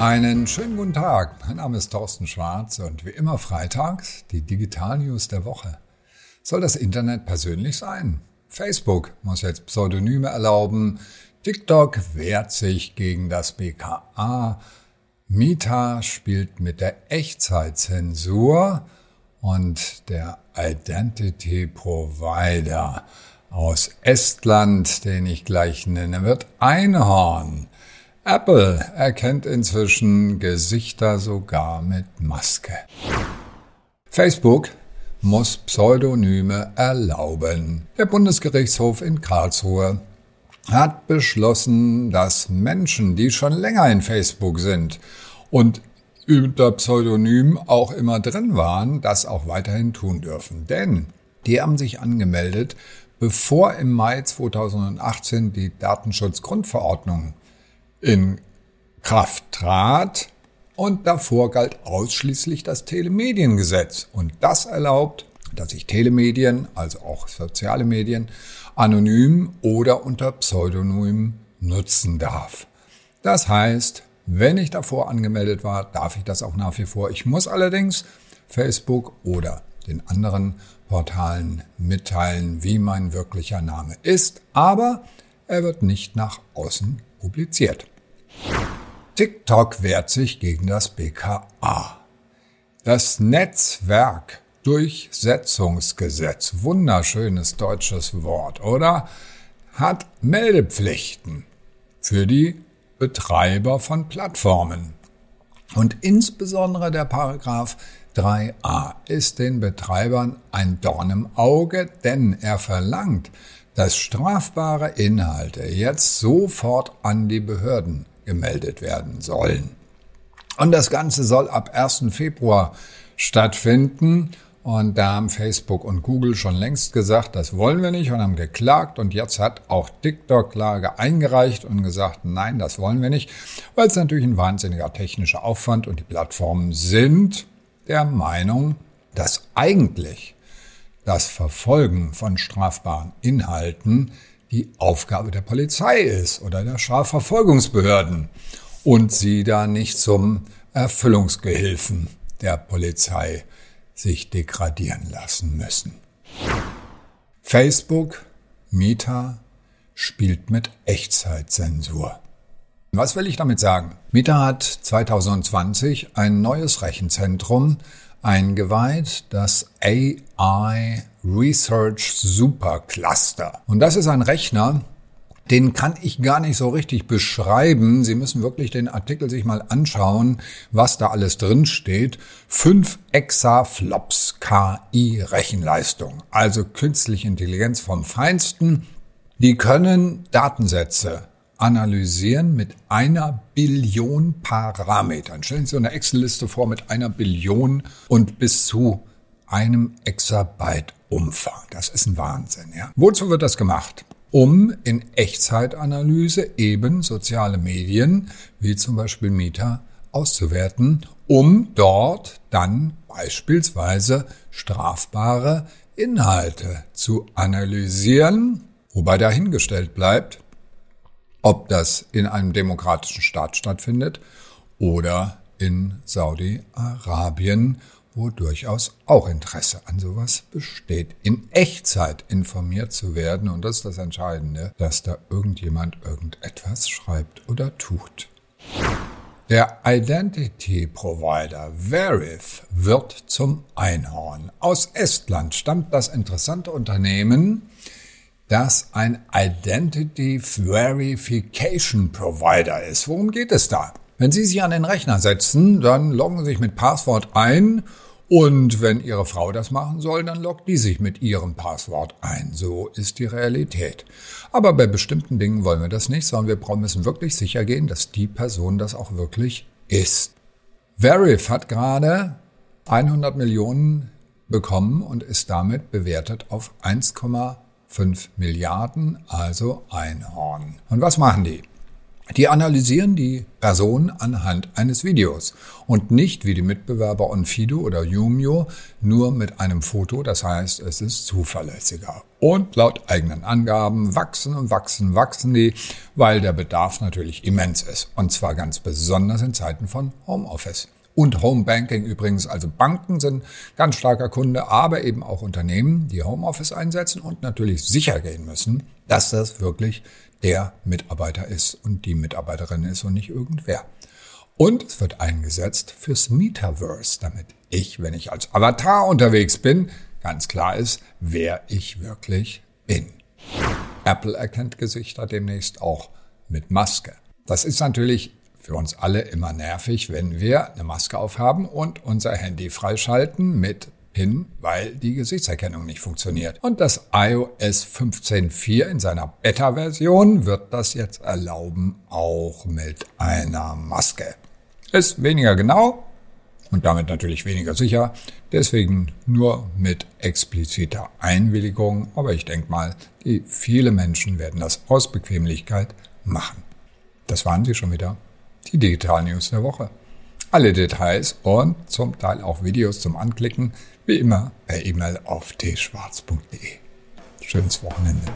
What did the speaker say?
Einen schönen guten Tag. Mein Name ist Thorsten Schwarz und wie immer freitags die Digital News der Woche. Soll das Internet persönlich sein? Facebook muss jetzt Pseudonyme erlauben. TikTok wehrt sich gegen das BKA. Meta spielt mit der Echtzeitzensur und der Identity Provider aus Estland, den ich gleich nenne, wird Einhorn. Apple erkennt inzwischen Gesichter sogar mit Maske. Facebook muss Pseudonyme erlauben. Der Bundesgerichtshof in Karlsruhe hat beschlossen, dass Menschen, die schon länger in Facebook sind und unter Pseudonym auch immer drin waren, das auch weiterhin tun dürfen. Denn die haben sich angemeldet, bevor im Mai 2018 die Datenschutzgrundverordnung in Kraft trat und davor galt ausschließlich das Telemediengesetz und das erlaubt, dass ich Telemedien, also auch soziale Medien, anonym oder unter Pseudonym nutzen darf. Das heißt, wenn ich davor angemeldet war, darf ich das auch nach wie vor. Ich muss allerdings Facebook oder den anderen Portalen mitteilen, wie mein wirklicher Name ist, aber er wird nicht nach außen publiziert. TikTok wehrt sich gegen das BKA. Das Netzwerkdurchsetzungsgesetz, wunderschönes deutsches Wort, oder? Hat Meldepflichten für die Betreiber von Plattformen. Und insbesondere der Paragraph 3a ist den Betreibern ein Dorn im Auge, denn er verlangt, dass strafbare Inhalte jetzt sofort an die Behörden gemeldet werden sollen. Und das Ganze soll ab 1. Februar stattfinden. Und da haben Facebook und Google schon längst gesagt, das wollen wir nicht und haben geklagt. Und jetzt hat auch TikTok Klage eingereicht und gesagt, nein, das wollen wir nicht, weil es natürlich ein wahnsinniger technischer Aufwand und die Plattformen sind der Meinung, dass eigentlich das Verfolgen von strafbaren Inhalten die Aufgabe der Polizei ist oder der Strafverfolgungsbehörden und sie da nicht zum Erfüllungsgehilfen der Polizei sich degradieren lassen müssen. Facebook, Meta, spielt mit Echtzeitzensur. Was will ich damit sagen? Meta hat 2020 ein neues Rechenzentrum eingeweiht, das AI Research Supercluster. Und das ist ein Rechner, den kann ich gar nicht so richtig beschreiben. Sie müssen wirklich den Artikel sich mal anschauen, was da alles drin steht. 5 Exaflops KI Rechenleistung, also künstliche Intelligenz vom Feinsten. Die können Datensätze analysieren mit einer Billion Parametern. Stellen Sie so eine Excel-Liste vor mit einer Billion und bis zu einem Exabyte Umfang. Das ist ein Wahnsinn, ja. Wozu wird das gemacht? Um in Echtzeitanalyse eben soziale Medien, wie zum Beispiel Meta, auszuwerten, um dort dann beispielsweise strafbare Inhalte zu analysieren, wobei dahingestellt bleibt, ob das in einem demokratischen Staat stattfindet oder in Saudi-Arabien, wo durchaus auch Interesse an sowas besteht, in Echtzeit informiert zu werden. Und das ist das Entscheidende, dass da irgendjemand irgendetwas schreibt oder tut. Der Identity Provider Verif wird zum Einhorn. Aus Estland stammt das interessante Unternehmen, das ein Identity Verification Provider ist. Worum geht es da? Wenn Sie sich an den Rechner setzen, dann loggen Sie sich mit Passwort ein und wenn Ihre Frau das machen soll, dann loggt die sich mit ihrem Passwort ein. So ist die Realität. Aber bei bestimmten Dingen wollen wir das nicht, sondern wir müssen wirklich sicher gehen, dass die Person das auch wirklich ist. Verif hat gerade 100 Millionen bekommen und ist damit bewertet auf 1,5 5 Milliarden, also Einhorn. Und was machen die? Die analysieren die Person anhand eines Videos und nicht wie die Mitbewerber Onfido oder Yumio nur mit einem Foto. Das heißt, es ist zuverlässiger. Und laut eigenen Angaben wachsen und wachsen, wachsen die, weil der Bedarf natürlich immens ist. Und zwar ganz besonders in Zeiten von Homeoffice. Und Homebanking übrigens, also Banken sind ganz starker Kunde, aber eben auch Unternehmen, die Homeoffice einsetzen und natürlich sicher gehen müssen, dass das wirklich der Mitarbeiter ist und die Mitarbeiterin ist und nicht irgendwer. Und es wird eingesetzt fürs Metaverse, damit ich, wenn ich als Avatar unterwegs bin, ganz klar ist, wer ich wirklich bin. Apple erkennt Gesichter demnächst auch mit Maske. Das ist natürlich für uns alle immer nervig, wenn wir eine Maske aufhaben und unser Handy freischalten mit hin, weil die Gesichtserkennung nicht funktioniert. Und das iOS 15.4 in seiner Beta-Version wird das jetzt erlauben, auch mit einer Maske. Ist weniger genau und damit natürlich weniger sicher, deswegen nur mit expliziter Einwilligung, aber ich denke mal, die viele Menschen werden das aus Bequemlichkeit machen. Das waren sie schon wieder, die Digital News der Woche. Alle Details und zum Teil auch Videos zum Anklicken, wie immer per E-Mail auf tschwarz.de. Schönes Wochenende.